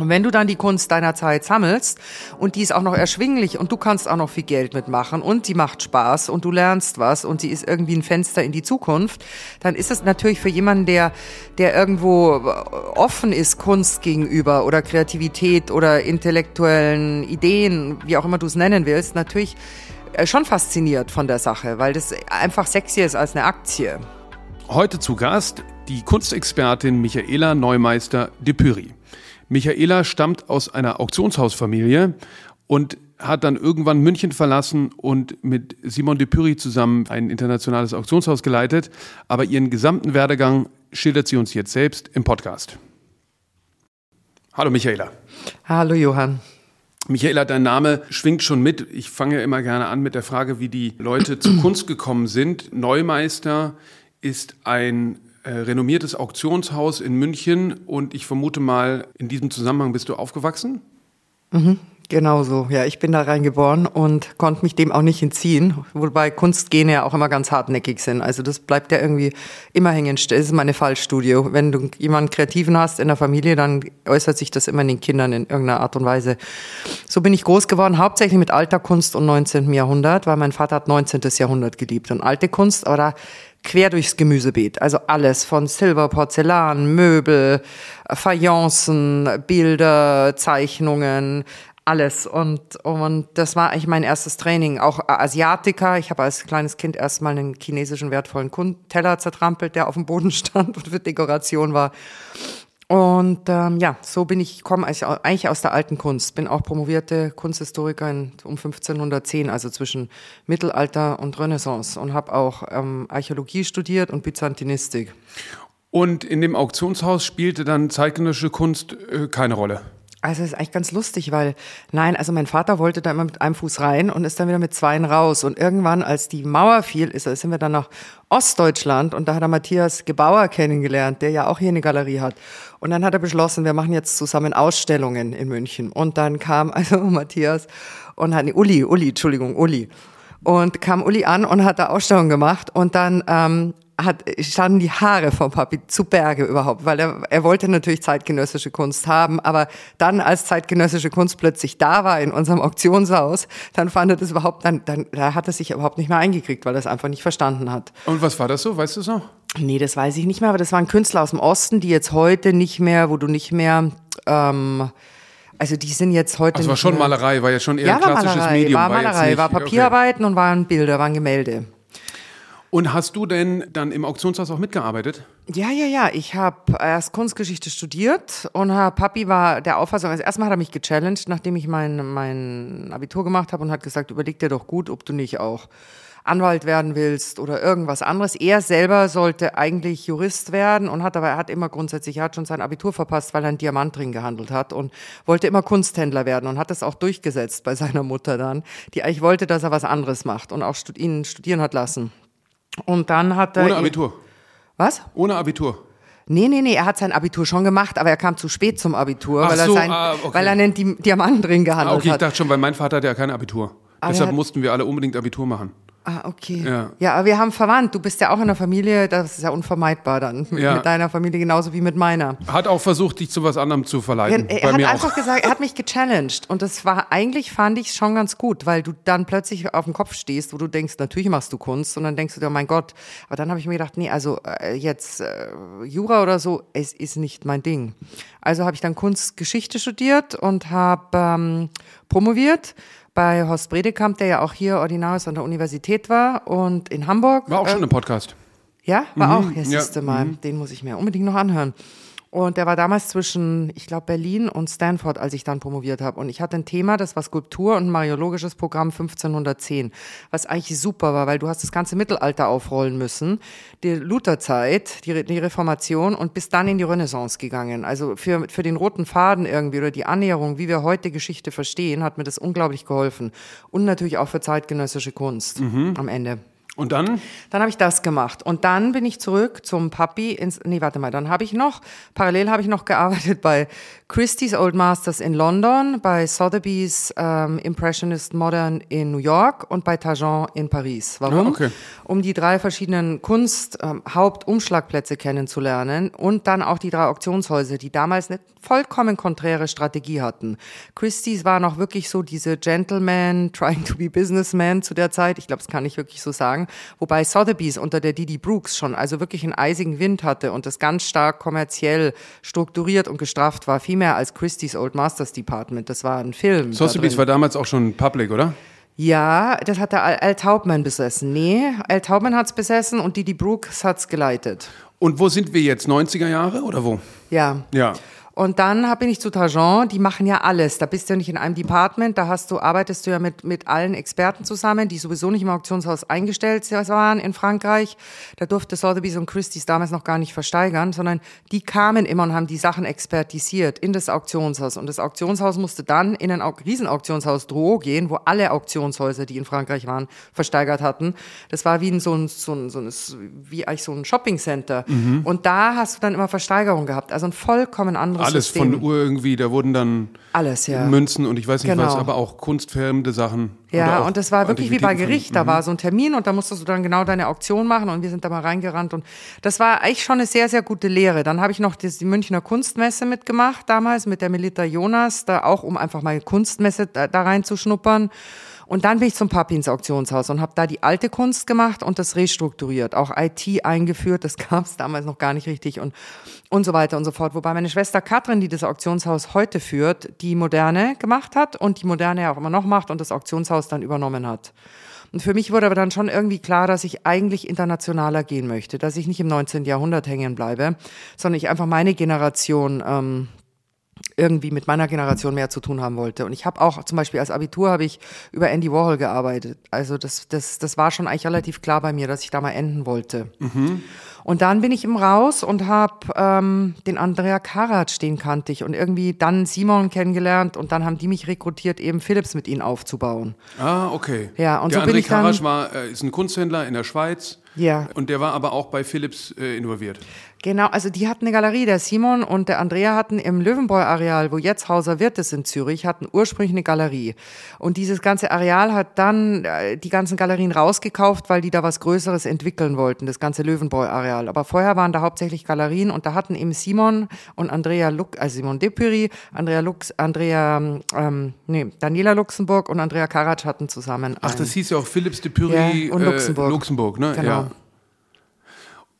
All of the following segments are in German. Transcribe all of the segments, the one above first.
Und wenn du dann die Kunst deiner Zeit sammelst und die ist auch noch erschwinglich und du kannst auch noch viel Geld mitmachen und die macht Spaß und du lernst was und sie ist irgendwie ein Fenster in die Zukunft, dann ist es natürlich für jemanden, der, der irgendwo offen ist Kunst gegenüber oder Kreativität oder intellektuellen Ideen, wie auch immer du es nennen willst, natürlich äh, schon fasziniert von der Sache, weil das einfach sexy ist als eine Aktie. Heute zu Gast die Kunstexpertin Michaela Neumeister de Püri. Michaela stammt aus einer Auktionshausfamilie und hat dann irgendwann München verlassen und mit Simon de Püri zusammen ein internationales Auktionshaus geleitet. Aber ihren gesamten Werdegang schildert sie uns jetzt selbst im Podcast. Hallo Michaela. Hallo Johann. Michaela, dein Name schwingt schon mit. Ich fange immer gerne an mit der Frage, wie die Leute zur Kunst gekommen sind. Neumeister ist ein äh, renommiertes Auktionshaus in München und ich vermute mal, in diesem Zusammenhang bist du aufgewachsen? Mhm, genau so. Ja, ich bin da reingeboren und konnte mich dem auch nicht entziehen, wobei Kunstgene ja auch immer ganz hartnäckig sind. Also das bleibt ja irgendwie immer hängen. Das ist meine Fallstudie. Wenn du jemanden Kreativen hast in der Familie, dann äußert sich das immer in den Kindern in irgendeiner Art und Weise. So bin ich groß geworden, hauptsächlich mit alter Kunst und 19. Jahrhundert, weil mein Vater hat 19. Jahrhundert geliebt und alte Kunst, aber da quer durchs Gemüsebeet. Also alles von Silber, Porzellan, Möbel, Fayencen, Bilder, Zeichnungen, alles. Und, und das war eigentlich mein erstes Training. Auch Asiatiker. Ich habe als kleines Kind erstmal einen chinesischen wertvollen Teller zertrampelt, der auf dem Boden stand und für Dekoration war. Und ähm, ja, so bin ich, komme eigentlich aus der alten Kunst, bin auch promovierte Kunsthistorikerin um 1510, also zwischen Mittelalter und Renaissance und habe auch ähm, Archäologie studiert und Byzantinistik. Und in dem Auktionshaus spielte dann zeitgenössische Kunst äh, keine Rolle? Also ist eigentlich ganz lustig, weil nein, also mein Vater wollte da immer mit einem Fuß rein und ist dann wieder mit zweien raus. Und irgendwann, als die Mauer fiel, ist, sind wir dann nach Ostdeutschland und da hat er Matthias Gebauer kennengelernt, der ja auch hier eine Galerie hat. Und dann hat er beschlossen, wir machen jetzt zusammen Ausstellungen in München. Und dann kam also Matthias und hat, nee, Uli, Uli, Entschuldigung, Uli. Und kam Uli an und hat da Ausstellungen gemacht und dann ähm, hat, standen die Haare vom Papi zu Berge überhaupt, weil er, er wollte natürlich zeitgenössische Kunst haben, aber dann, als zeitgenössische Kunst plötzlich da war in unserem Auktionshaus, dann fand er das überhaupt, dann, dann da hat er sich überhaupt nicht mehr eingekriegt, weil er es einfach nicht verstanden hat. Und was war das so? Weißt du so? Nee, das weiß ich nicht mehr, aber das waren Künstler aus dem Osten, die jetzt heute nicht mehr, wo du nicht mehr, ähm, also die sind jetzt heute. Also war schon Malerei, war ja schon eher ja, ein klassisches Malerei, Medium. War Malerei, nicht, war Papierarbeiten okay. und waren Bilder, waren Gemälde. Und hast du denn dann im Auktionshaus auch mitgearbeitet? Ja, ja, ja. Ich habe erst Kunstgeschichte studiert und Papi war der Auffassung, also erstmal hat er mich gechallenged, nachdem ich mein, mein Abitur gemacht habe und hat gesagt, überleg dir doch gut, ob du nicht auch Anwalt werden willst oder irgendwas anderes. Er selber sollte eigentlich Jurist werden und hat aber, er hat immer grundsätzlich, er hat schon sein Abitur verpasst, weil er einen Diamantring gehandelt hat und wollte immer Kunsthändler werden und hat das auch durchgesetzt bei seiner Mutter dann, die eigentlich wollte, dass er was anderes macht und auch ihn studieren hat lassen. Und dann hat er. Ohne Abitur. Was? Ohne Abitur. Nee, nee, nee, er hat sein Abitur schon gemacht, aber er kam zu spät zum Abitur, Ach weil, so, er sein, ah, okay. weil er einen Diamanten drin gehandelt ah, okay, hat. ich dachte schon, weil mein Vater hat ja kein Abitur. Aber Deshalb hat- mussten wir alle unbedingt Abitur machen. Ah, okay. Ja. Ja. aber wir haben verwandt. Du bist ja auch in der Familie, das ist ja unvermeidbar dann. Mit, Ja. mit deiner Familie genauso wie mit meiner. Hat auch versucht, dich zu was anderem zu verleiten. Er, er hat einfach auch. gesagt, er hat mich gechallenged. Und das war, eigentlich fand ich schon ganz gut, weil du dann plötzlich auf dem Kopf stehst, wo du denkst, natürlich machst du Kunst. Und dann denkst du dir, oh mein Gott. Aber dann habe ich mir gedacht, nee, also äh, jetzt äh, Jura oder so, es ist nicht mein Ding. Also habe ich dann Kunstgeschichte studiert und habe ähm, promoviert bei Horst Bredekamp, der ja auch hier Ordinarius an der Universität war und in Hamburg. War auch Äh, schon im Podcast. ja, war Mhm, auch. Ja, ja, siehste mal, den muss ich mir unbedingt noch anhören. Und der war damals zwischen, ich glaube, Berlin und Stanford, als ich dann promoviert habe. Und ich hatte ein Thema, das war Skulptur und mariologisches Programm 1510, was eigentlich super war, weil du hast das ganze Mittelalter aufrollen müssen, die Lutherzeit, die, Re- die Reformation und bis dann in die Renaissance gegangen. Also für, für den roten Faden irgendwie oder die Annäherung, wie wir heute Geschichte verstehen, hat mir das unglaublich geholfen. Und natürlich auch für zeitgenössische Kunst am Ende. Und dann? Dann habe ich das gemacht. Und dann bin ich zurück zum Papi ins, nee, warte mal, dann habe ich noch, parallel habe ich noch gearbeitet bei Christie's Old Masters in London, bei Sotheby's ähm, Impressionist Modern in New York und bei Tajon in Paris. Warum? Ah, okay. Um die drei verschiedenen Kunst-Hauptumschlagplätze ähm, kennenzulernen und dann auch die drei Auktionshäuser, die damals eine vollkommen konträre Strategie hatten. Christie's war noch wirklich so diese Gentleman, trying to be businessman zu der Zeit. Ich glaube, das kann ich wirklich so sagen. Wobei Sotheby's unter der Didi Brooks schon also wirklich einen eisigen Wind hatte und das ganz stark kommerziell strukturiert und gestrafft war, viel mehr als Christie's Old Masters Department. Das war ein Film. Sotheby's war damals auch schon public, oder? Ja, das hat der Al Taubman besessen. Nee, Al Taubman hat's besessen und Didi Brooks hat's geleitet. Und wo sind wir jetzt? 90er Jahre oder wo? Ja. Ja. Und dann bin ich zu Tajon, die machen ja alles. Da bist du ja nicht in einem Department, da hast du, arbeitest du ja mit, mit allen Experten zusammen, die sowieso nicht im Auktionshaus eingestellt waren in Frankreich. Da durfte Sotheby's und Christie's damals noch gar nicht versteigern, sondern die kamen immer und haben die Sachen expertisiert in das Auktionshaus. Und das Auktionshaus musste dann in ein Riesenauktionshaus Drouot gehen, wo alle Auktionshäuser, die in Frankreich waren, versteigert hatten. Das war wie ein, so ein, so ein, so ein wie eigentlich so ein Shoppingcenter. Mhm. Und da hast du dann immer Versteigerung gehabt. Also ein vollkommen anderes alles System. von Uhr irgendwie, da wurden dann alles, ja. Münzen und ich weiß nicht Genau. was, aber auch kunstfremde Sachen. Ja, und das war wirklich wie bei Gericht. Da war so ein Termin und da musstest du dann genau deine Auktion machen und wir sind da mal reingerannt und das war eigentlich schon eine sehr, sehr gute Lehre. Dann habe ich noch die Münchner Kunstmesse mitgemacht damals mit der Melita Jonas, da auch um einfach mal Kunstmesse da, da reinzuschnuppern. Und dann bin ich zum Papi ins Auktionshaus und habe da die alte Kunst gemacht und das restrukturiert, auch IT eingeführt, das gab es damals noch gar nicht richtig und, und so weiter und so fort. Wobei meine Schwester Katrin, die das Auktionshaus heute führt, die Moderne gemacht hat und die Moderne auch immer noch macht und das Auktionshaus dann übernommen hat. Und für mich wurde aber dann schon irgendwie klar, dass ich eigentlich internationaler gehen möchte, dass ich nicht im 19. Jahrhundert hängen bleibe, sondern ich einfach meine Generation ähm, irgendwie mit meiner Generation mehr zu tun haben wollte. Und ich habe auch zum Beispiel als Abitur habe ich über Andy Warhol gearbeitet. Also das, das, das war schon eigentlich relativ klar bei mir, dass ich da mal enden wollte. Und dann bin ich im Raus und habe ähm, den Andrea Karatsch, den kannte ich und irgendwie dann Simon kennengelernt und dann haben die mich rekrutiert, eben Philips mit ihnen aufzubauen. Ah, okay. Ja, und der so bin André ich dann- Karasch war, äh, ist ein Kunsthändler in der Schweiz. Ja. Und der war aber auch bei Philips äh, involviert. Genau, also die hatten eine Galerie, der Simon und der Andrea hatten im Löwenbräu-Areal, wo jetzt Hauser Wirt ist in Zürich, hatten ursprünglich eine Galerie. Und dieses ganze Areal hat dann äh, die ganzen Galerien rausgekauft, weil die da was Größeres entwickeln wollten, das ganze Löwenbräu-Areal. Aber vorher waren da hauptsächlich Galerien und da hatten eben Simon und Andrea Lux, also Simon Depury, Andrea Lux, Andrea, ähm, nee, Daniela Luxemburg und Andrea Karatsch hatten zusammen Ach, das hieß ja auch Philips de Pury Ja, und Luxemburg. Äh, Luxemburg, ne? Genau. Ja.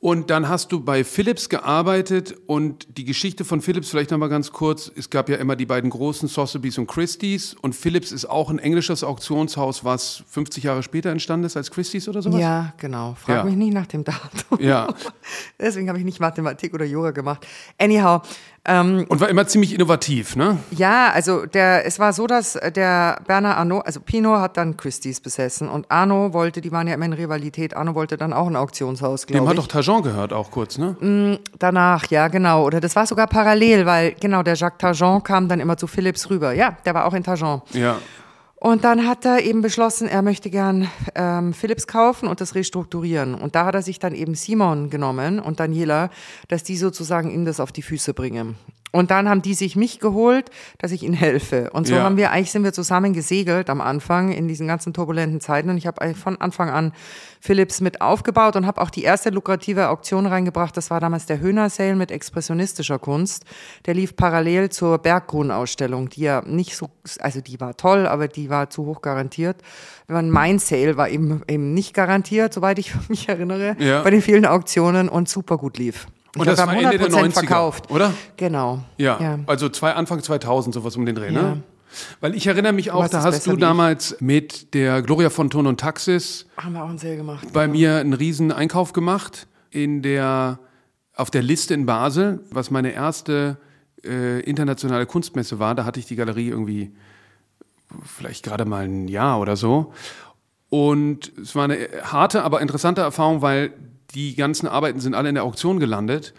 Und dann hast du bei Philips gearbeitet und die Geschichte von Philips vielleicht nochmal ganz kurz. Es gab ja immer die beiden großen Sotheby's und Christie's und Philips ist auch ein englisches Auktionshaus, was 50 Jahre später entstanden ist als Christie's oder sowas? Ja, genau. Frag Ja. mich nicht nach dem Datum. Ja. Deswegen habe ich nicht Mathematik oder Yoga gemacht. Anyhow, ähm, Und war immer ziemlich innovativ, ne? ja, also der, es war so, dass der Bernard Arnault, also Pino hat dann Christie's besessen und Arno wollte, die waren ja immer in Rivalität, Arno wollte dann auch ein Auktionshaus, Dem glaube hat ich. doch Tajon gehört auch kurz, ne? Danach, ja, genau. Oder das war sogar parallel, weil genau der Jacques Targent kam dann immer zu Philips rüber. Ja, der war auch in Targent. Ja. Und dann hat er eben beschlossen, er möchte gern ähm, Philips kaufen und das restrukturieren. Und da hat er sich dann eben Simon genommen und Daniela, dass die sozusagen ihm das auf die Füße bringen. Und dann haben die sich mich geholt, dass ich ihnen helfe. Und so Ja. haben wir, eigentlich sind wir zusammen gesegelt am Anfang in diesen ganzen turbulenten Zeiten. Und ich habe von Anfang an Philips mit aufgebaut und habe auch die erste lukrative Auktion reingebracht. Das war damals der Höhner Sale mit expressionistischer Kunst. Der lief parallel zur Berggrun-Ausstellung, die ja nicht so, also die war toll, aber die war zu hoch garantiert. Mein Sale war eben, eben nicht garantiert, soweit ich mich erinnere, Ja. bei den vielen Auktionen und super gut lief. Und ich das glaub, war Ende der 100% 90er, verkauft. oder? Genau. Ja, ja. also zwei, Anfang 2000, sowas um den Dreh, Ja. ne? Weil ich erinnere mich auch, da hast du damals mit der Gloria von Ton und Taxis Haben wir auch einen Sale gemacht. bei mir einen riesen Einkauf gemacht in der, auf der Liste in Basel, was meine erste äh, internationale Kunstmesse war. Da hatte ich die Galerie irgendwie vielleicht gerade mal ein Jahr oder so. Und es war eine harte, aber interessante Erfahrung, weil die ganzen Arbeiten sind alle in der Auktion gelandet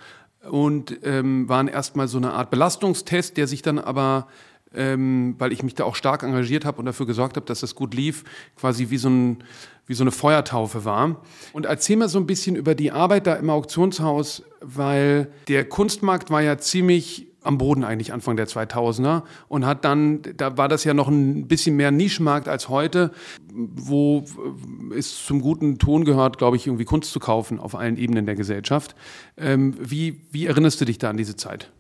und ähm, waren erstmal so eine Art Belastungstest, der sich dann aber ähm, weil ich mich da auch stark engagiert habe und dafür gesorgt habe, dass das gut lief, quasi wie so, ein, wie so eine Feuertaufe war. Und erzähl mal so ein bisschen über die Arbeit da im Auktionshaus, weil der Kunstmarkt war ja ziemlich am Boden eigentlich Anfang der 2000er und hat dann, da war das ja noch ein bisschen mehr Nischenmarkt als heute, wo es zum guten Ton gehört, glaube ich, irgendwie Kunst zu kaufen auf allen Ebenen der Gesellschaft. Ähm, wie, wie erinnerst du dich da an diese Zeit?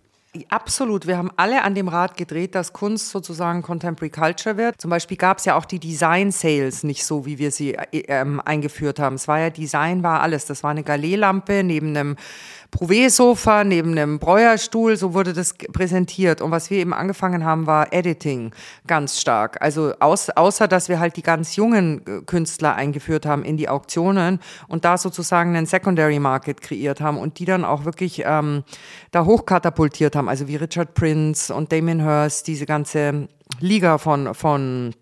Absolut. Wir haben alle an dem Rad gedreht, dass Kunst sozusagen Contemporary Culture wird. Zum Beispiel gab es ja auch die Design Sales nicht so, wie wir sie äh, ähm, eingeführt haben. Es war ja Design, war alles. Das war eine Galet-Lampe neben einem Prouvé-Sofa neben einem Breuerstuhl, so wurde das präsentiert. Und was wir eben angefangen haben, war Editing ganz stark. Also aus, außer, dass wir halt die ganz jungen äh, Künstler eingeführt haben in die Auktionen und da sozusagen einen Secondary Market kreiert haben und die dann auch wirklich ähm, da hochkatapultiert haben, also wie Richard Prince und Damien Hirst, diese ganze Liga von, von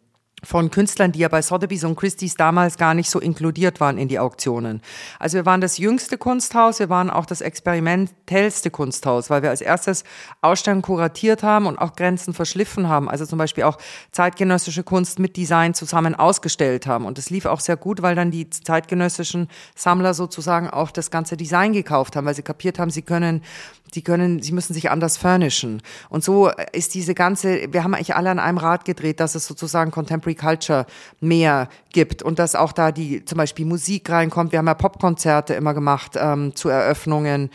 von Künstlern, die ja bei Sotheby's und Christie's damals gar nicht so inkludiert waren in die Auktionen. Also wir waren das jüngste Kunsthaus, wir waren auch das experimentellste Kunsthaus, weil wir als erstes Ausstellungen kuratiert haben und auch Grenzen verschliffen haben. Also zum Beispiel auch zeitgenössische Kunst mit Design zusammen ausgestellt haben. Und das lief auch sehr gut, weil dann die zeitgenössischen Sammler sozusagen auch das ganze Design gekauft haben, weil sie kapiert haben, sie können die können, sie müssen sich anders furnischen. Und so ist diese ganze, wir haben eigentlich alle an einem Rad gedreht, dass es sozusagen Contemporary Culture mehr gibt und dass auch da die zum Beispiel Musik reinkommt. Wir haben ja Popkonzerte immer gemacht ähm, zu Eröffnungen.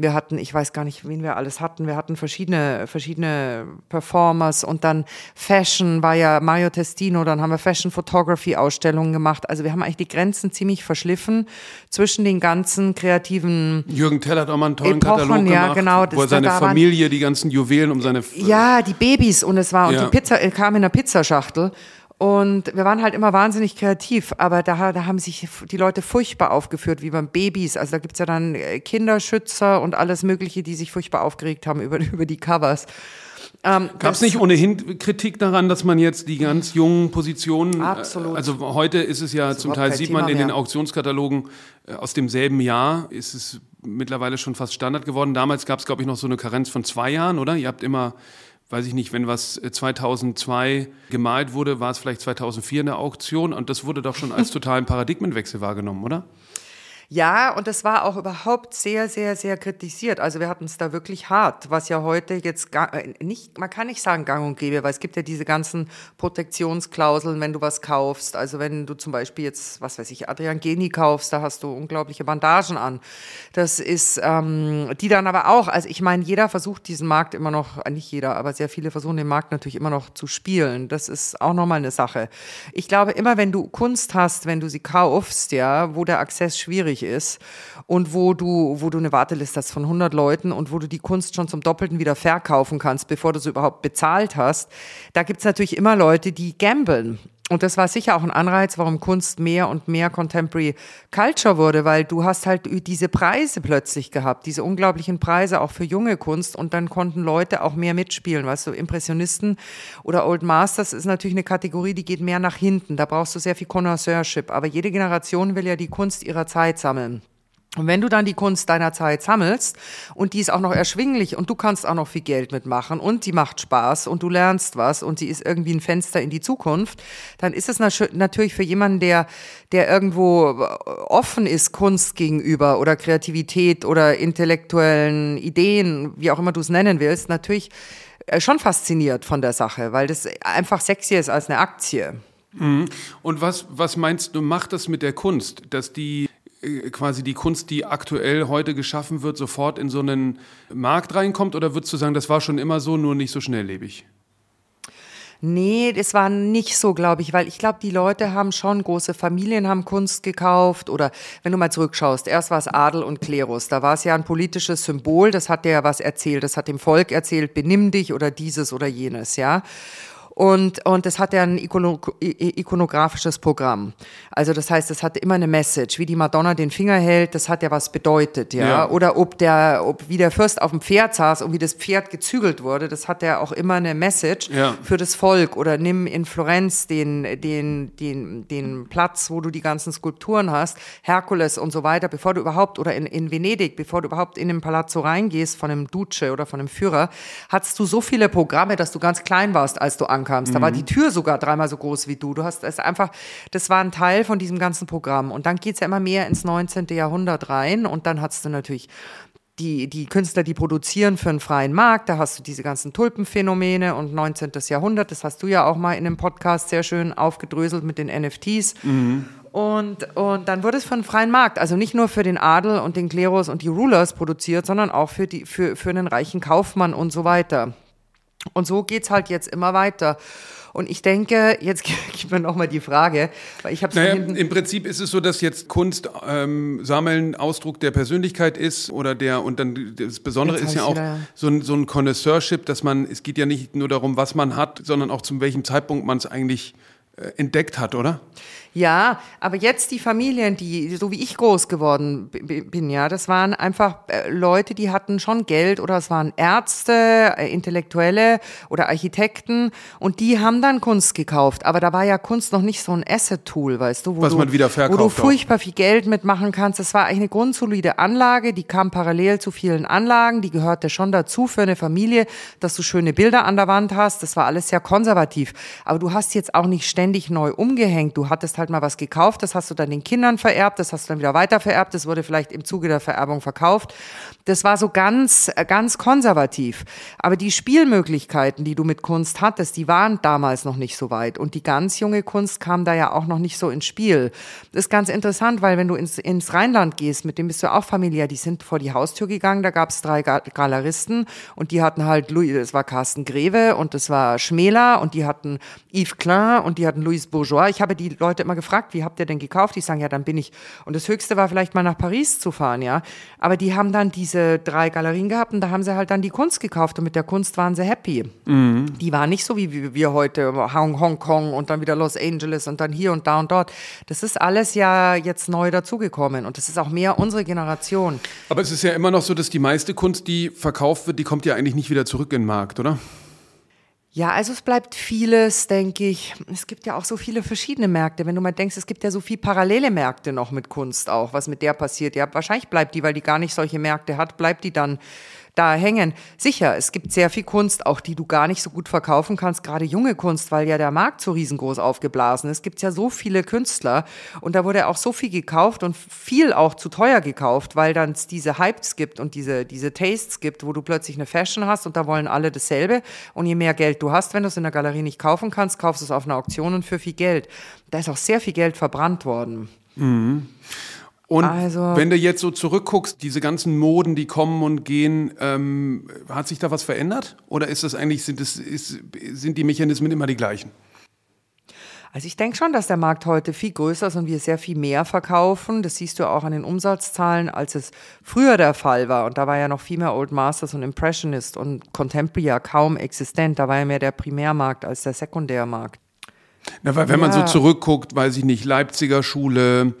Wir hatten, ich weiß gar nicht, wen wir alles hatten. Wir hatten verschiedene, verschiedene Performers und dann Fashion war ja Mario Testino. Dann haben wir Fashion Photography Ausstellungen gemacht. Also wir haben eigentlich die Grenzen ziemlich verschliffen zwischen den ganzen kreativen Jürgen Teller hat auch mal einen tollen Epochen, Katalog gemacht, ja, genau, wo er seine Familie, die ganzen Juwelen um seine ja die Babys und es war und ja. die Pizza kam in einer Pizzaschachtel und wir waren halt immer wahnsinnig kreativ, aber da, da haben sich die Leute furchtbar aufgeführt, wie beim Babys. Also da gibt's ja dann äh, Kinderschützer und alles Mögliche, die sich furchtbar aufgeregt haben über, über die Covers. Ähm, Gab es nicht ohnehin Kritik daran, dass man jetzt die ganz jungen Positionen, äh, Absolut. also heute ist es ja zum Teil, sieht man in den Auktionskatalogen äh, aus demselben Jahr, ist es mittlerweile schon fast Standard geworden. Damals gab es, glaube ich, noch so eine Karenz von zwei Jahren, oder? Ihr habt immer weiß ich nicht, wenn was 2002 äh, gemalt wurde, war es vielleicht 2004 eine Auktion und das wurde doch schon als totalen Paradigmenwechsel wahrgenommen, oder? Ja, und das war auch überhaupt sehr, sehr, sehr kritisiert. Also wir hatten es da wirklich hart, was ja heute jetzt gar, äh, nicht, man kann nicht sagen gang und gäbe, weil es gibt ja diese ganzen Protektionsklauseln, wenn du was kaufst. Also wenn du zum Beispiel jetzt, was weiß ich, Adrian Geni kaufst, da hast du unglaubliche Bandagen an. Das ist, ähm, die dann aber auch, also ich meine, jeder versucht diesen Markt immer noch, äh, nicht jeder, aber sehr viele versuchen den Markt natürlich immer noch zu spielen. Das ist auch nochmal eine Sache. Ich glaube, immer wenn du Kunst hast, wenn du sie kaufst, ja, wo der Access schwierig schwierig ist und wo du, wo du eine Warteliste hast von 100 Leuten und wo du die Kunst schon zum Doppelten wieder verkaufen kannst, bevor du sie überhaupt bezahlt hast, da gibt es natürlich immer Leute, die gambeln und das war sicher auch ein Anreiz, warum Kunst mehr und mehr Contemporary Culture wurde, weil du hast halt diese Preise plötzlich gehabt, diese unglaublichen Preise auch für junge Kunst und dann konnten Leute auch mehr mitspielen. Weißt du, Impressionisten oder Old Masters ist natürlich eine Kategorie, die geht mehr nach hinten. Da brauchst du sehr viel Connoisseurship. Aber jede Generation will ja die Kunst ihrer Zeit sammeln. Und wenn du dann die Kunst deiner Zeit sammelst und die ist auch noch erschwinglich und du kannst auch noch viel Geld mitmachen und die macht Spaß und du lernst was und sie ist irgendwie ein Fenster in die Zukunft, dann ist es natürlich für jemanden, der, der irgendwo offen ist Kunst gegenüber oder Kreativität oder intellektuellen Ideen, wie auch immer du es nennen willst, natürlich äh, schon fasziniert von der Sache, weil das einfach sexier ist als eine Aktie. Mhm. Und was, was meinst du, macht das mit der Kunst, dass die äh, quasi die Kunst, die aktuell heute geschaffen wird, sofort in so einen Markt reinkommt? Oder würdest du sagen, das war schon immer so, nur nicht so schnelllebig? Nee, das war nicht so, glaube ich, weil ich glaube, die Leute haben schon große Familien, haben Kunst gekauft oder wenn du mal zurückschaust, erst war es Adel und Klerus, da war es ja ein politisches Symbol, das hat dir ja was erzählt, das hat dem Volk erzählt, benimm dich oder dieses oder jenes, ja. Und, und das hat ja ein ikono, ikonografisches Programm. Also das heißt, das hatte immer eine Message, wie die Madonna den Finger hält, das hat ja was bedeutet, ja. ja. Oder ob der, ob wie der Fürst auf dem Pferd saß und wie das Pferd gezügelt wurde, das hat ja auch immer eine Message ja. für das Volk. Oder nimm in Florenz den, den, den, den Platz, wo du die ganzen Skulpturen hast, Herkules und so weiter, bevor du überhaupt, oder in, in Venedig, bevor du überhaupt in den Palazzo reingehst von einem Duce oder von einem Führer, hattest du so viele Programme, dass du ganz klein warst, als du ankamst. Mhm. Da war die Tür sogar dreimal so groß wie du. Du hast es einfach, das war ein Teil von diesem ganzen Programm. Und dann geht's ja immer mehr ins 19. Jahrhundert rein und dann hast du natürlich die, die Künstler, die produzieren für einen freien Markt, da hast du diese ganzen Tulpenphänomene und 19. Jahrhundert, das hast du ja auch mal in einem Podcast sehr schön aufgedröselt mit den NFTs. Mhm. Und, und dann wurde es für einen freien Markt, also nicht nur für den Adel und den Klerus und die Rulers produziert, sondern auch für, die, für, für einen reichen Kaufmann und so weiter. Und so geht's halt jetzt immer weiter. Und ich denke, jetzt gibt mir nochmal die Frage, weil ich habe naja, Im Prinzip ist es so, dass jetzt Kunst ähm, sammeln Ausdruck der Persönlichkeit ist oder der, und dann das Besondere ist ja auch so ein, so ein Connoisseurship, dass man, es geht ja nicht nur darum, was man hat, sondern auch zu welchem Zeitpunkt man es eigentlich äh, entdeckt hat, oder? Ja, aber jetzt die Familien, die, so wie ich groß geworden bin, ja, das waren einfach äh, Leute, die hatten schon Geld oder es waren Ärzte, äh, Intellektuelle oder Architekten und die haben dann Kunst gekauft. Aber da war ja Kunst noch nicht so ein Asset-Tool, weißt du, wo Was du, man wieder verkauft wo du furchtbar auch. viel Geld mitmachen kannst. Das war eigentlich eine grundsolide Anlage, die kam parallel zu vielen Anlagen, die gehörte schon dazu für eine Familie, dass du schöne Bilder an der Wand hast. Das war alles sehr konservativ. Aber du hast jetzt auch nicht ständig neu umgehängt. Du hattest halt mal was gekauft, das hast du dann den Kindern vererbt, das hast du dann wieder weiter vererbt, das wurde vielleicht im Zuge der Vererbung verkauft. Das war so ganz, äh, ganz konservativ. Aber die Spielmöglichkeiten, die du mit Kunst hattest, die waren damals noch nicht so weit. Und die ganz junge Kunst kam da ja auch noch nicht so ins Spiel. Das ist ganz interessant, weil wenn du ins, ins Rheinland gehst, mit dem bist du auch familiär, die sind vor die Haustür gegangen, da gab es drei Galeristen und die hatten halt, Louis, das war Carsten Greve und das war Schmäler und die hatten Yves Klein und die hatten Louis Bourgeois. Ich habe die Leute immer gefragt, wie habt ihr denn gekauft? Die sagen, ja, dann bin ich. Und das Höchste war vielleicht mal nach Paris zu fahren, ja. Aber die haben dann diese drei Galerien gehabt und da haben sie halt dann die Kunst gekauft und mit der Kunst waren sie happy. Mhm. Die war nicht so wie wir heute, Hongkong und dann wieder Los Angeles und dann hier und da und dort. Das ist alles ja jetzt neu dazugekommen und das ist auch mehr unsere Generation. Aber es ist ja immer noch so, dass die meiste Kunst, die verkauft wird, die kommt ja eigentlich nicht wieder zurück in den Markt, oder? Ja, also es bleibt vieles, denke ich. Es gibt ja auch so viele verschiedene Märkte. Wenn du mal denkst, es gibt ja so viele parallele Märkte noch mit Kunst auch, was mit der passiert. Ja, wahrscheinlich bleibt die, weil die gar nicht solche Märkte hat, bleibt die dann da hängen. Sicher, es gibt sehr viel Kunst, auch die du gar nicht so gut verkaufen kannst, gerade junge Kunst, weil ja der Markt so riesengroß aufgeblasen ist. Es gibt ja so viele Künstler und da wurde auch so viel gekauft und viel auch zu teuer gekauft, weil dann es diese Hypes gibt und diese, diese Tastes gibt, wo du plötzlich eine Fashion hast und da wollen alle dasselbe und je mehr Geld du hast, wenn du es in der Galerie nicht kaufen kannst, kaufst du es auf einer Auktion und für viel Geld. Da ist auch sehr viel Geld verbrannt worden. Mhm. Und also, wenn du jetzt so zurückguckst, diese ganzen Moden, die kommen und gehen, ähm, hat sich da was verändert? Oder ist das eigentlich, sind, das, ist, sind die Mechanismen immer die gleichen? Also ich denke schon, dass der Markt heute viel größer ist und wir sehr viel mehr verkaufen. Das siehst du auch an den Umsatzzahlen, als es früher der Fall war. Und da war ja noch viel mehr Old Masters und Impressionist und Contemporary ja kaum existent. Da war ja mehr der Primärmarkt als der Sekundärmarkt. Na, weil wenn ja. man so zurückguckt, weiß ich nicht, Leipziger Schule,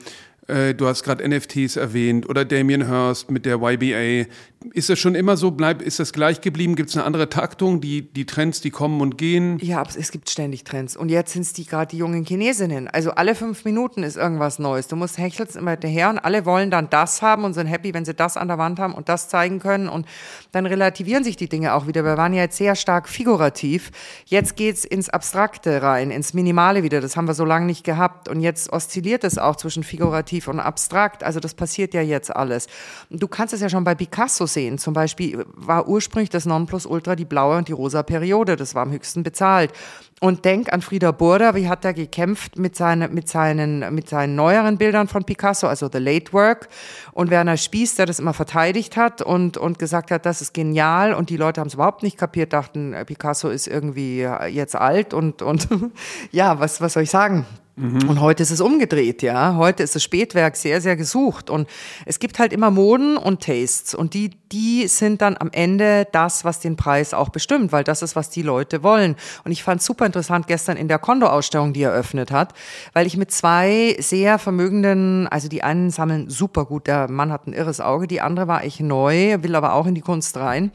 äh, du hast gerade NFTs erwähnt oder Damien Hirst mit der YBA. Ist das schon immer so? Bleib, ist das gleich geblieben? Gibt es eine andere Taktung? Die, die Trends, die kommen und gehen? Ja, es gibt ständig Trends. Und jetzt sind es die gerade die jungen Chinesinnen. Also alle fünf Minuten ist irgendwas Neues. Du musst hechelst immer hinterher und alle wollen dann das haben und sind happy, wenn sie das an der Wand haben und das zeigen können. Und dann relativieren sich die Dinge auch wieder. Wir waren ja jetzt sehr stark figurativ. Jetzt geht's ins Abstrakte rein, ins Minimale wieder. Das haben wir so lange nicht gehabt. Und jetzt oszilliert es auch zwischen figurativ und abstrakt. Also das passiert ja jetzt alles. Du kannst es ja schon bei Picasso sehen. Zum Beispiel war ursprünglich das Nonplusultra die blaue und die rosa Periode. Das war am höchsten bezahlt. Und denk an Frieder Burda, wie hat er gekämpft mit, seine, mit, seinen, mit seinen neueren Bildern von Picasso, also The Late Work. Und Werner Spieß, der das immer verteidigt hat und, und gesagt hat, das ist genial. Und die Leute haben es überhaupt nicht kapiert, dachten, Picasso ist irgendwie jetzt alt und, und ja, was, was soll ich sagen? Mhm. Und heute ist es umgedreht, ja. Heute ist das Spätwerk sehr, sehr gesucht. Und es gibt halt immer Moden und Tastes. Und die, die sind dann am Ende das, was den Preis auch bestimmt, weil das ist, was die Leute wollen. Und ich fand super interessant gestern in der Kondo-Ausstellung, die eröffnet hat, weil ich mit zwei sehr vermögenden, also die einen sammeln super gut, der Mann hat ein irres Auge, die andere war ich neu, will aber auch in die Kunst rein.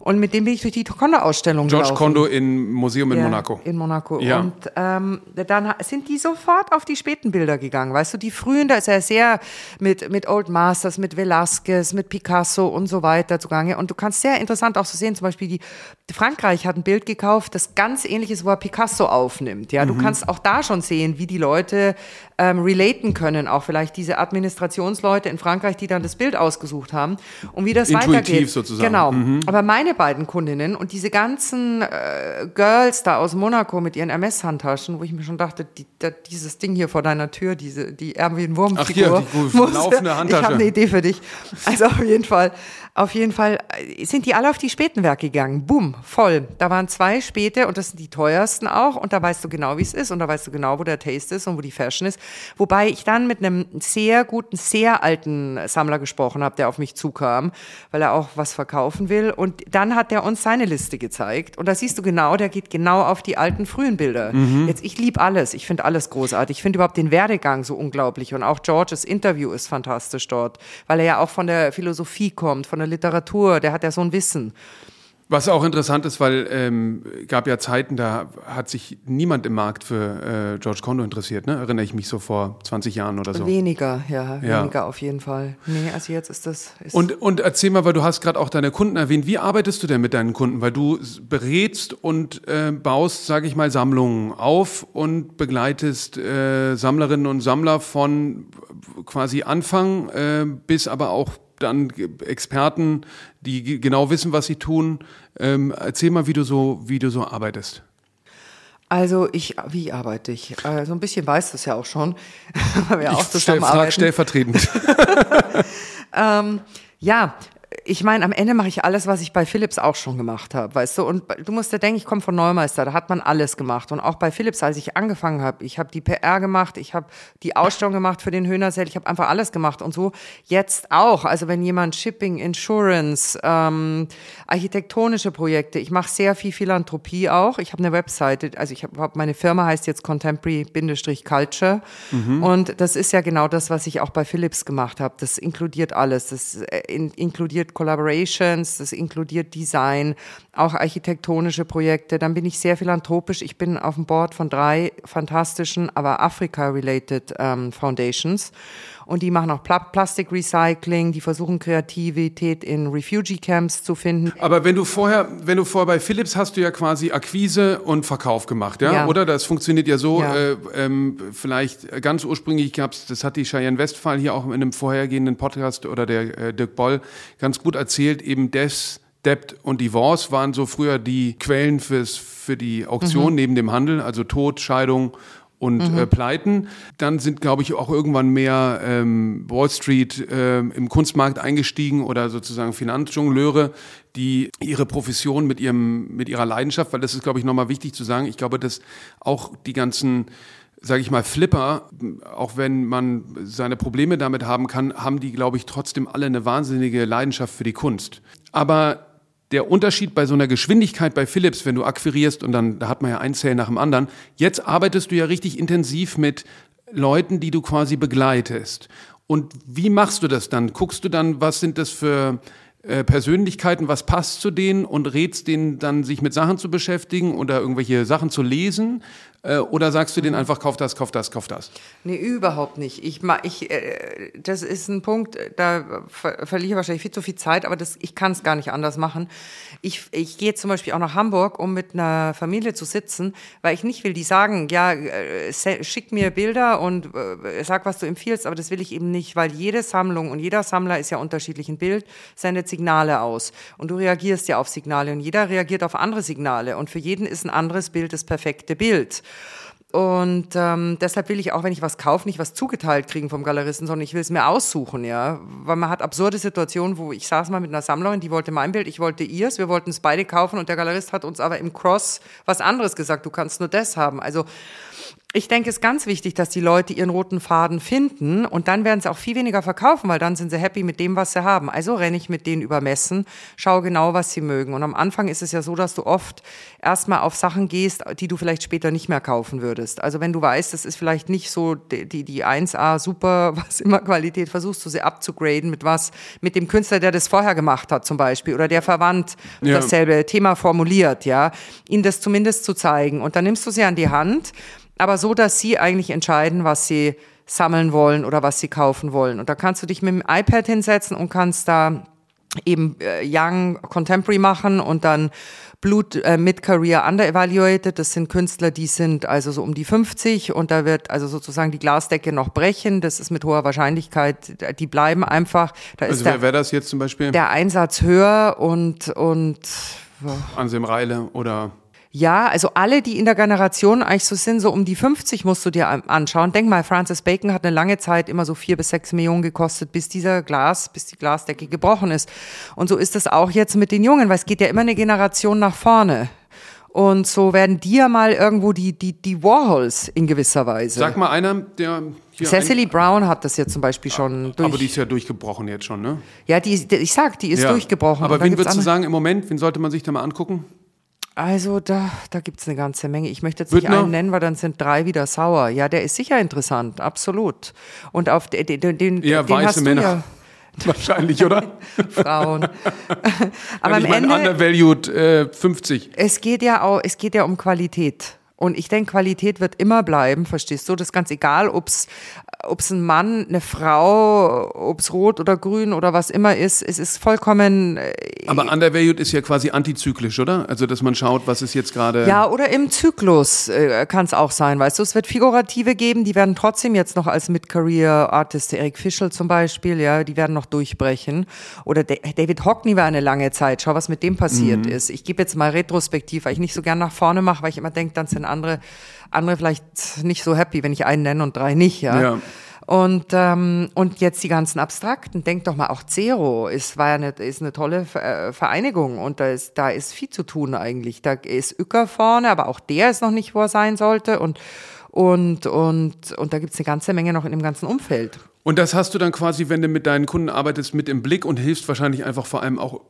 Und mit dem bin ich durch die Kondo-Ausstellung George gelaufen. Kondo im Museum in ja, Monaco. In Monaco. Ja. Und ähm, dann sind die sofort auf die späten Bilder gegangen. Weißt du, die frühen, da ist er sehr mit, mit Old Masters, mit Velázquez, mit Picasso und so weiter zugange. Und du kannst sehr interessant auch so sehen, zum Beispiel die, Frankreich hat ein Bild gekauft, das ganz ähnlich ist, wo er Picasso aufnimmt. Ja, mhm. du kannst auch da schon sehen, wie die Leute ähm, relaten können, auch vielleicht diese Administrationsleute in Frankreich, die dann das Bild ausgesucht haben und wie das Intuitiv weitergeht. sozusagen. Genau. Mhm. Aber meine beiden Kundinnen und diese ganzen äh, Girls da aus Monaco mit ihren Hermes-Handtaschen, wo ich mir schon dachte, die, da, dieses Ding hier vor deiner Tür, diese, die Erwin Wurmfigur. Ach hier, die laufende Handtasche. Ich habe eine Idee für dich. Also auf jeden Fall auf jeden Fall äh, sind die alle auf die Spätenwerke gegangen. Boom, voll. Da waren zwei Späte und das sind die teuersten auch. Und da weißt du genau, wie es ist. Und da weißt du genau, wo der Taste ist und wo die Fashion ist. Wobei ich dann mit einem sehr guten, sehr alten Sammler gesprochen habe, der auf mich zukam, weil er auch was verkaufen will. Und dann hat er uns seine Liste gezeigt. Und da siehst du genau, der geht genau auf die alten frühen Bilder. Mhm. Jetzt, ich liebe alles. Ich finde alles großartig. Ich finde überhaupt den Werdegang so unglaublich. Und auch Georges Interview ist fantastisch dort, weil er ja auch von der Philosophie kommt, von der Literatur, der hat ja so ein Wissen. Was auch interessant ist, weil ähm, gab ja Zeiten, da hat sich niemand im Markt für äh, George Condo interessiert, ne? Erinnere ich mich so vor 20 Jahren oder so. Weniger, ja, ja. weniger auf jeden Fall. Nee, also jetzt ist das. Ist und, und erzähl mal, weil du hast gerade auch deine Kunden erwähnt, wie arbeitest du denn mit deinen Kunden? Weil du berätst und äh, baust, sage ich mal, Sammlungen auf und begleitest äh, Sammlerinnen und Sammler von quasi Anfang äh, bis aber auch dann Experten, die genau wissen, was sie tun. Ähm, erzähl mal, wie du so, wie du so arbeitest. Also ich, wie arbeite ich? Äh, so ein bisschen weiß das ja auch schon, weil wir ich auch zusammenarbeiten. Stell, stellvertretend. ähm, ja, ich meine, am Ende mache ich alles, was ich bei Philips auch schon gemacht habe, weißt du? Und du musst dir denken, ich komme von Neumeister, da hat man alles gemacht. Und auch bei Philips, als ich angefangen habe, ich habe die PR gemacht, ich habe die Ausstellung gemacht für den Höhnersell, ich habe einfach alles gemacht. Und so jetzt auch. Also wenn jemand Shipping, Insurance, ähm, architektonische Projekte, ich mache sehr viel Philanthropie auch. Ich habe eine Webseite, also ich habe, meine Firma heißt jetzt Contemporary-Culture. Mhm. Und das ist ja genau das, was ich auch bei Philips gemacht habe. Das inkludiert alles. Das äh, in, inkludiert inkludiert Collaborations, das inkludiert Design, auch architektonische Projekte. Dann bin ich sehr philanthropisch. Ich bin auf dem Board von drei fantastischen, aber Afrika-related ähm, Foundations und die machen auch Pla Plastikrecycling, die versuchen Kreativität in Refugee Camps zu finden. Aber wenn du vorher, wenn du vorher bei Philips hast du ja quasi Akquise und Verkauf gemacht, ja? ja. Oder? Das funktioniert ja so, ja. Äh, ähm, vielleicht ganz ursprünglich gab's, das hat die Cheyenne Westphal hier auch in einem vorhergehenden Podcast oder der äh, Dirk Boll ganz gut erzählt, eben des Debt und Divorce waren so früher die Quellen fürs, für die Auktion mhm. neben dem Handel, also Tod, Scheidung und mhm. äh, Pleiten. Dann sind, glaube ich, auch irgendwann mehr ähm, Wall Street äh, im Kunstmarkt eingestiegen oder sozusagen Finanzjongleure, die ihre Profession mit ihrem mit ihrer Leidenschaft, weil das ist, glaube ich, nochmal wichtig zu sagen. Ich glaube, dass auch die ganzen sage ich mal, Flipper, auch wenn man seine Probleme damit haben kann, haben die, glaube ich, trotzdem alle eine wahnsinnige Leidenschaft für die Kunst. Aber der Unterschied bei so einer Geschwindigkeit bei Philips, wenn du akquirierst und dann, da hat man ja ein Sale nach dem anderen. Jetzt arbeitest du ja richtig intensiv mit Leuten, die du quasi begleitest. Und wie machst du das dann? Guckst du dann, was sind das für äh, Persönlichkeiten, was passt zu denen und rätst denen dann, sich mit Sachen zu beschäftigen oder irgendwelche Sachen zu lesen? Äh, oder sagst du denen einfach, kauf das, kauf das, kauf das? Nee, überhaupt nicht. Ich, ich, äh, das ist ein Punkt, da ver verliere ich wahrscheinlich viel zu viel Zeit, aber das, ich kann es gar nicht anders machen. Ich, ich gehe zum Beispiel auch nach Hamburg, um mit einer Familie zu sitzen, weil ich nicht will, die sagen, ja, äh, schick mir Bilder und sag, was du empfiehlst, aber das will ich eben nicht, weil jede Sammlung und jeder Sammler ist ja unterschiedlich. Ein Bild sendet Signale aus und du reagierst ja auf Signale und jeder reagiert auf andere Signale und für jeden ist ein anderes Bild das perfekte Bild. Und ähm, deshalb will ich auch, wenn ich was kaufe, nicht was zugeteilt kriegen vom Galeristen, sondern ich will es mir aussuchen, ja. Weil man hat absurde Situationen, wo ich saß mal mit einer Sammlerin, die wollte mein Bild, ich wollte ihrs, wir wollten es beide kaufen und der Galerist hat uns aber im Cross was anderes gesagt, du kannst nur das haben. Also ich denke, es ist ganz wichtig, dass die Leute ihren roten Faden finden und dann werden sie auch viel weniger verkaufen, weil dann sind sie happy mit dem, was sie haben. Also renne ich mit denen über Messen, schaue genau, was sie mögen. Und am Anfang ist es ja so, dass du oft erstmal auf Sachen gehst, die du vielleicht später nicht mehr kaufen würdest. Also wenn du weißt, das ist vielleicht nicht so die, die, die 1A super, was immer Qualität, versuchst du sie abzugraden mit was, mit dem Künstler, der das vorher gemacht hat zum Beispiel oder der verwandt ja. dasselbe Thema formuliert, ja, ihnen das zumindest zu zeigen. Und dann nimmst du sie an die Hand aber so, dass sie eigentlich entscheiden, was sie sammeln wollen oder was sie kaufen wollen. Und da kannst du dich mit dem iPad hinsetzen und kannst da eben äh, Young Contemporary machen und dann Blut äh, Mid-Career Under-Evaluated. Das sind Künstler, die sind also so um die 50 und da wird also sozusagen die Glasdecke noch brechen. Das ist mit hoher Wahrscheinlichkeit, die bleiben einfach. Da also wer wäre das jetzt zum Beispiel? Der Einsatz höher und, und Anselm Reile oder ja, also alle, die in der Generation eigentlich so sind, so um die 50 musst du dir anschauen. Denk mal, Francis Bacon hat eine lange Zeit immer so vier bis sechs Millionen gekostet, bis dieser Glas, bis die Glasdecke gebrochen ist. Und so ist es auch jetzt mit den Jungen, weil es geht ja immer eine Generation nach vorne. Und so werden die ja mal irgendwo die, die, die Warhols in gewisser Weise. Sag mal einer, der hier Cecily Brown hat das jetzt zum Beispiel schon durch. Aber die ist ja durchgebrochen jetzt schon, ne? Ja, die, die ich sag, die ist ja. durchgebrochen. Aber wen würdest du sagen im Moment, wen sollte man sich da mal angucken? Also da, da gibt es eine ganze Menge. Ich möchte jetzt nicht Büttner? einen nennen, weil dann sind drei wieder sauer. Ja, der ist sicher interessant, absolut. Und auf den, den, den, Eher den weiße Männer. Ja Wahrscheinlich, oder? Frauen. Aber am Ende. Undervalued äh, 50. Es geht ja auch, es geht ja um Qualität. Und ich denke, Qualität wird immer bleiben, verstehst du? Das ist ganz egal, ob's ob es ein Mann, eine Frau, ob es rot oder grün oder was immer ist, es ist vollkommen. Äh, Aber undervalued ist ja quasi antizyklisch, oder? Also, dass man schaut, was ist jetzt gerade. Ja, oder im Zyklus äh, kann es auch sein, weißt du? Es wird Figurative geben, die werden trotzdem jetzt noch als Mid-Career-Artist, Eric Fischel zum Beispiel, ja, die werden noch durchbrechen. Oder David Hockney war eine lange Zeit. Schau, was mit dem passiert mhm. ist. Ich gebe jetzt mal retrospektiv, weil ich nicht so gern nach vorne mache, weil ich immer denke, dann sind andere andere vielleicht nicht so happy, wenn ich einen nenne und drei nicht, ja. ja. Und, ähm, und jetzt die ganzen Abstrakten. Denk doch mal, auch Zero ist, war ja eine, ist eine tolle äh, Vereinigung und da ist, da ist viel zu tun eigentlich. Da ist Uecker vorne, aber auch der ist noch nicht, wo er sein sollte. Und, und, und, und da gibt's eine ganze Menge noch in dem ganzen Umfeld. Und das hast du dann quasi, wenn du mit deinen Kunden arbeitest, mit im Blick und hilfst wahrscheinlich einfach vor allem auch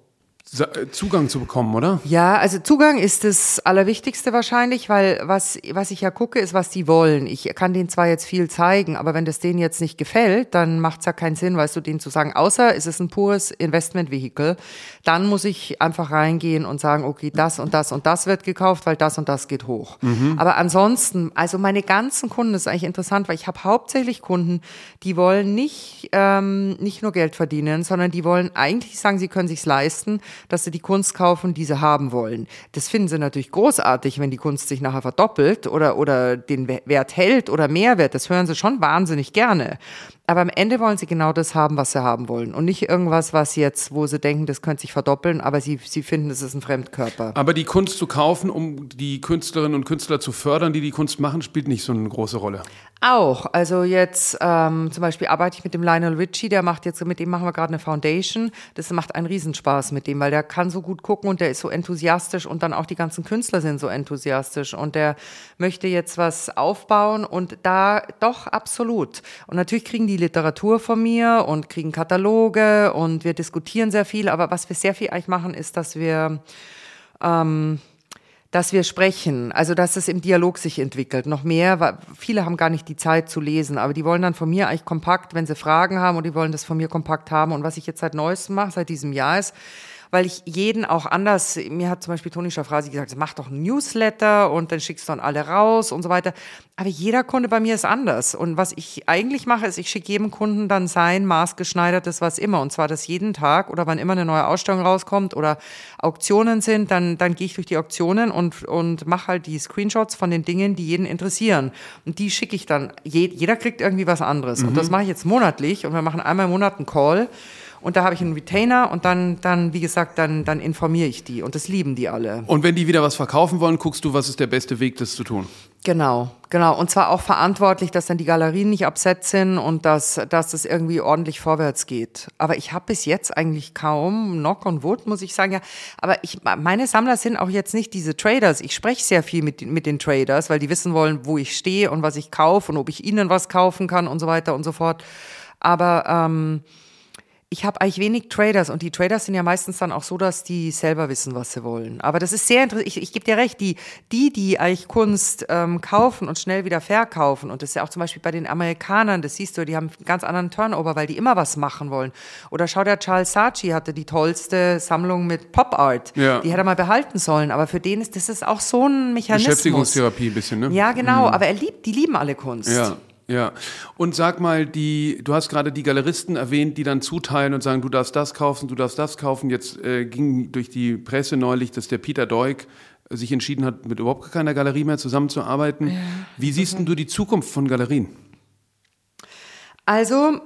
Zugang zu bekommen, oder? Ja, also Zugang ist das Allerwichtigste wahrscheinlich, weil was, was ich ja gucke, ist, was die wollen. Ich kann denen zwar jetzt viel zeigen, aber wenn das denen jetzt nicht gefällt, dann macht es ja keinen Sinn, weißt du, denen zu sagen, außer es ist ein pures Investmentvehikel, dann muss ich einfach reingehen und sagen, okay, das und das und das wird gekauft, weil das und das geht hoch. Mhm. Aber ansonsten, also meine ganzen Kunden, das ist eigentlich interessant, weil ich habe hauptsächlich Kunden, die wollen nicht, ähm, nicht nur Geld verdienen, sondern die wollen eigentlich sagen, sie können sich's leisten, dass sie die Kunst kaufen, die sie haben wollen. Das finden sie natürlich großartig, wenn die Kunst sich nachher verdoppelt oder, oder den Wert hält oder Mehrwert. Das hören sie schon wahnsinnig gerne. Aber am Ende wollen sie genau das haben, was sie haben wollen. Und nicht irgendwas, was jetzt, wo sie denken, das könnte sich verdoppeln, aber sie, sie finden, es ist ein Fremdkörper. Aber die Kunst zu kaufen, um die Künstlerinnen und Künstler zu fördern, die die Kunst machen, spielt nicht so eine große Rolle. Auch. Also jetzt ähm, zum Beispiel arbeite ich mit dem Lionel Richie, der macht jetzt, mit dem machen wir gerade eine Foundation. Das macht einen Riesenspaß mit dem, weil der kann so gut gucken und der ist so enthusiastisch und dann auch die ganzen Künstler sind so enthusiastisch und der möchte jetzt was aufbauen und da doch absolut. Und natürlich kriegen die Literatur von mir und kriegen Kataloge und wir diskutieren sehr viel. Aber was wir sehr viel eigentlich machen, ist, dass wir ähm, dass wir sprechen, also dass es im Dialog sich entwickelt. Noch mehr, weil viele haben gar nicht die Zeit zu lesen, aber die wollen dann von mir eigentlich kompakt, wenn sie Fragen haben und die wollen das von mir kompakt haben. Und was ich jetzt seit neuestem mache, seit diesem Jahr ist, weil ich jeden auch anders, mir hat zum Beispiel Toni Schafrasi gesagt, mach doch ein Newsletter und dann schickst du dann alle raus und so weiter. Aber jeder Kunde bei mir ist anders. Und was ich eigentlich mache, ist, ich schicke jedem Kunden dann sein maßgeschneidertes was immer. Und zwar das jeden Tag oder wann immer eine neue Ausstellung rauskommt oder Auktionen sind, dann, dann gehe ich durch die Auktionen und, und mache halt die Screenshots von den Dingen, die jeden interessieren. Und die schicke ich dann. jeder kriegt irgendwie was anderes. Mhm. Und das mache ich jetzt monatlich und wir machen einmal im Monat einen Call. Und da habe ich einen Retainer und dann, dann wie gesagt, dann, dann informiere ich die. Und das lieben die alle. Und wenn die wieder was verkaufen wollen, guckst du, was ist der beste Weg, das zu tun? Genau, genau. Und zwar auch verantwortlich, dass dann die Galerien nicht absetzt sind und dass, dass das irgendwie ordentlich vorwärts geht. Aber ich habe bis jetzt eigentlich kaum, Knock on Wood, muss ich sagen, ja. Aber ich, meine Sammler sind auch jetzt nicht diese Traders. Ich spreche sehr viel mit, mit den Traders, weil die wissen wollen, wo ich stehe und was ich kaufe und ob ich ihnen was kaufen kann und so weiter und so fort. Aber ähm, ich habe eigentlich wenig Traders und die Traders sind ja meistens dann auch so, dass die selber wissen, was sie wollen. Aber das ist sehr interessant. Ich, ich gebe dir recht, die, die, die eigentlich Kunst ähm, kaufen und schnell wieder verkaufen, und das ist ja auch zum Beispiel bei den Amerikanern, das siehst du, die haben einen ganz anderen Turnover, weil die immer was machen wollen. Oder schau, der Charles Saatchi hatte die tollste Sammlung mit Pop Art. Ja. Die hätte er mal behalten sollen. Aber für den ist das ist auch so ein Mechanismus. Beschäftigungstherapie ein bisschen, ne? Ja, genau. Mhm. Aber er liebt, die lieben alle Kunst. Ja. Ja, und sag mal, die, du hast gerade die Galeristen erwähnt, die dann zuteilen und sagen, du darfst das kaufen, du darfst das kaufen. Jetzt äh, ging durch die Presse neulich, dass der Peter Deuk sich entschieden hat, mit überhaupt keiner Galerie mehr zusammenzuarbeiten. Ja, Wie siehst okay. du die Zukunft von Galerien? Also,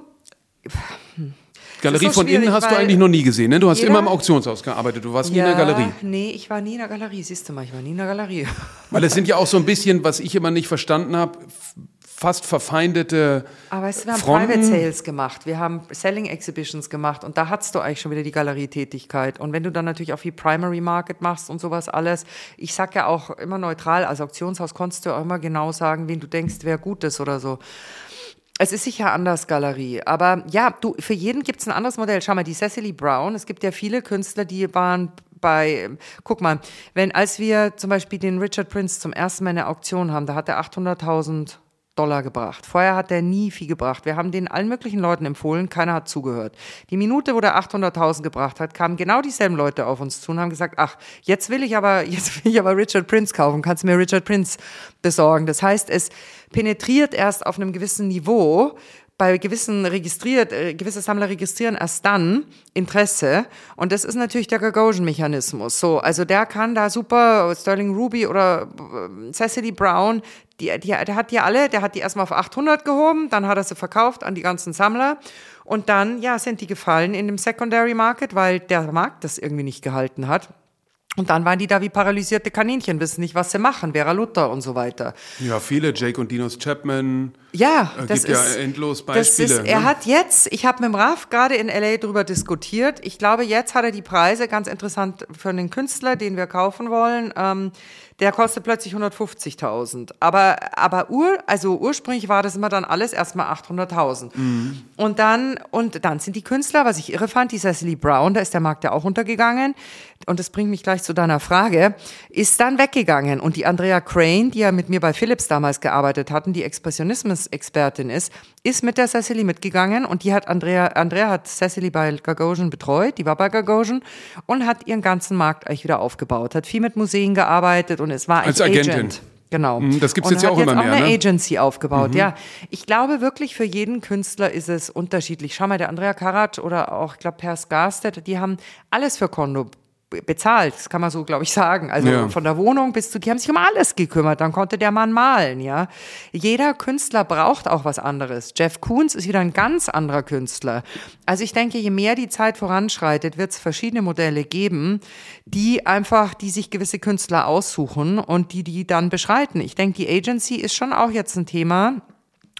Galerie so von innen hast du eigentlich noch nie gesehen, ne? Du hast immer im Auktionshaus gearbeitet, du warst ja, nie in der Galerie. Nee, ich war nie in der Galerie, siehst du mal, ich war nie in der Galerie. Weil es sind ja auch so ein bisschen, was ich immer nicht verstanden habe, fast verfeindete Aber weißt du, wir haben Fronten. Private Sales gemacht, wir haben Selling Exhibitions gemacht und da hattest du eigentlich schon wieder die Galerietätigkeit. Und wenn du dann natürlich auch viel Primary Market machst und sowas alles, ich sag ja auch immer neutral, als Auktionshaus konntest du auch immer genau sagen, wen du denkst, wer gut ist oder so. Es ist sicher anders Galerie, aber ja, du, für jeden gibt es ein anderes Modell. Schau mal, die Cecily Brown, es gibt ja viele Künstler, die waren bei, guck mal, wenn, als wir zum Beispiel den Richard Prince zum ersten Mal in der Auktion haben, da hat er 800.000 Dollar gebracht. Vorher hat er nie viel gebracht. Wir haben den allen möglichen Leuten empfohlen, keiner hat zugehört. Die Minute, wo der 800.000 gebracht hat, kamen genau dieselben Leute auf uns zu und haben gesagt, ach, jetzt will ich aber, jetzt will ich aber Richard Prince kaufen, kannst du mir Richard Prince besorgen. Das heißt, es penetriert erst auf einem gewissen Niveau, bei gewissen registriert, äh, gewisse Sammler registrieren erst dann Interesse. Und das ist natürlich der Gagosian-Mechanismus. So, also der kann da super, Sterling Ruby oder äh, Cecily Brown, die, die, der hat die alle, der hat die erstmal auf 800 gehoben, dann hat er sie verkauft an die ganzen Sammler und dann, ja, sind die gefallen in dem Secondary Market, weil der Markt das irgendwie nicht gehalten hat. Und dann waren die da wie paralysierte Kaninchen, wissen nicht, was sie machen, Vera Luther und so weiter. Ja, viele, Jake und Dinos Chapman. Ja, äh, das gibt ist, ja endlos Beispiele. Ist, er ne? hat jetzt, ich habe mit dem Raf gerade in LA drüber diskutiert. Ich glaube, jetzt hat er die Preise ganz interessant für einen Künstler, den wir kaufen wollen. Ähm, der kostet plötzlich 150.000. Aber, aber ur, also ursprünglich war das immer dann alles erstmal 800.000. Mhm. Und dann, und dann sind die Künstler, was ich irre fand, die Cecily Brown, da ist der Markt ja auch untergegangen. Und das bringt mich gleich zu deiner Frage, ist dann weggegangen. Und die Andrea Crane, die ja mit mir bei Philips damals gearbeitet hatten, die Expressionismus-Expertin ist, ist mit der Cecily mitgegangen und die hat Andrea, Andrea hat Cecily bei Gagosian betreut, die war bei Gagosian und hat ihren ganzen Markt eigentlich wieder aufgebaut, hat viel mit Museen gearbeitet und es war als Agentin. Agent. Genau. Mhm, das gibt es jetzt ja auch jetzt immer auch mehr. eine ne? Agency aufgebaut, mhm. ja. Ich glaube wirklich, für jeden Künstler ist es unterschiedlich. Schau mal, der Andrea Karat oder auch, ich glaube, Per Skarstedt, die haben alles für Kondo bezahlt, das kann man so, glaube ich, sagen. Also ja. von der Wohnung bis zu, die haben sich um alles gekümmert. Dann konnte der Mann malen, ja. Jeder Künstler braucht auch was anderes. Jeff Koons ist wieder ein ganz anderer Künstler. Also ich denke, je mehr die Zeit voranschreitet, wird es verschiedene Modelle geben, die einfach, die sich gewisse Künstler aussuchen und die die dann beschreiten. Ich denke, die Agency ist schon auch jetzt ein Thema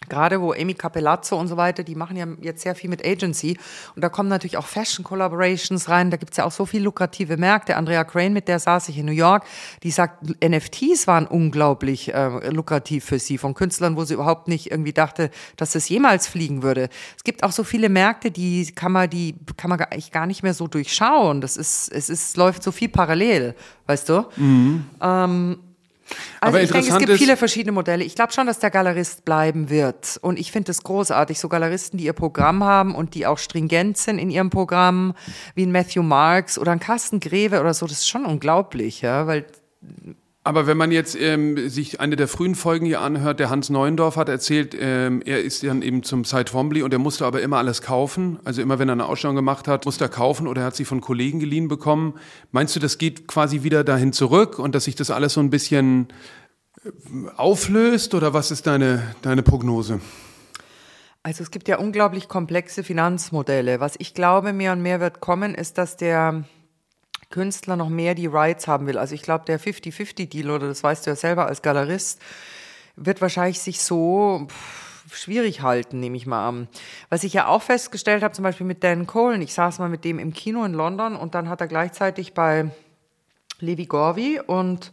gerade wo Amy Capellazzo und so weiter, die machen ja jetzt sehr viel mit Agency und da kommen natürlich auch Fashion Collaborations rein, da gibt's ja auch so viel lukrative Märkte. Andrea Crane, mit der saß ich in New York, die sagt, NFTs waren unglaublich äh, lukrativ für sie, von Künstlern, wo sie überhaupt nicht irgendwie dachte, dass es jemals fliegen würde. Es gibt auch so viele Märkte, die kann man, die kann man eigentlich gar nicht mehr so durchschauen. Das ist, es ist, läuft so viel parallel, weißt du? Mhm. Ähm, also Aber ich denke, es gibt viele verschiedene Modelle. Ich glaube schon, dass der Galerist bleiben wird. Und ich finde es großartig, so Galeristen, die ihr Programm haben und die auch stringent sind in ihrem Programm, wie ein Matthew Marks oder ein Carsten Greve oder so, das ist schon unglaublich, ja, weil aber wenn man jetzt ähm, sich eine der frühen Folgen hier anhört, der Hans Neuendorf hat erzählt, ähm, er ist dann eben zum Site Twombly und er musste aber immer alles kaufen. Also immer wenn er eine Ausstellung gemacht hat, musste er kaufen oder er hat sie von Kollegen geliehen bekommen. Meinst du, das geht quasi wieder dahin zurück und dass sich das alles so ein bisschen äh, auflöst oder was ist deine, deine Prognose? Also es gibt ja unglaublich komplexe Finanzmodelle. Was ich glaube, mehr und mehr wird kommen, ist, dass der Künstler noch mehr die Rights haben will. Also ich glaube, der 50-50-Deal, oder das weißt du ja selber als Galerist, wird wahrscheinlich sich so schwierig halten, nehme ich mal an. Was ich ja auch festgestellt habe, zum Beispiel mit Dan Cohen, ich saß mal mit dem im Kino in London und dann hat er gleichzeitig bei Levi Gorvi und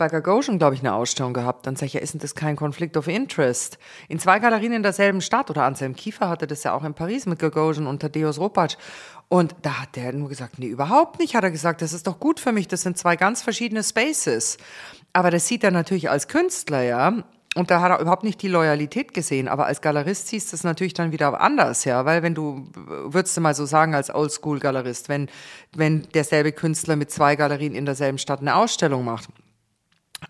bei Gagosian, glaube ich, eine Ausstellung gehabt. Dann sage ich, ja, ist denn das kein Conflict of Interest? In zwei Galerien in derselben Stadt oder Anselm Kiefer hatte das ja auch in Paris mit Gagosian und Thaddeus Ropatsch. Und da hat der nur gesagt, nee, überhaupt nicht, hat er gesagt, das ist doch gut für mich, das sind zwei ganz verschiedene Spaces. Aber das sieht er natürlich als Künstler, ja. Und da hat er überhaupt nicht die Loyalität gesehen. Aber als Galerist siehst du es natürlich dann wieder anders, ja. Weil wenn du, würdest du mal so sagen, als Oldschool-Galerist, wenn, wenn derselbe Künstler mit zwei Galerien in derselben Stadt eine Ausstellung macht.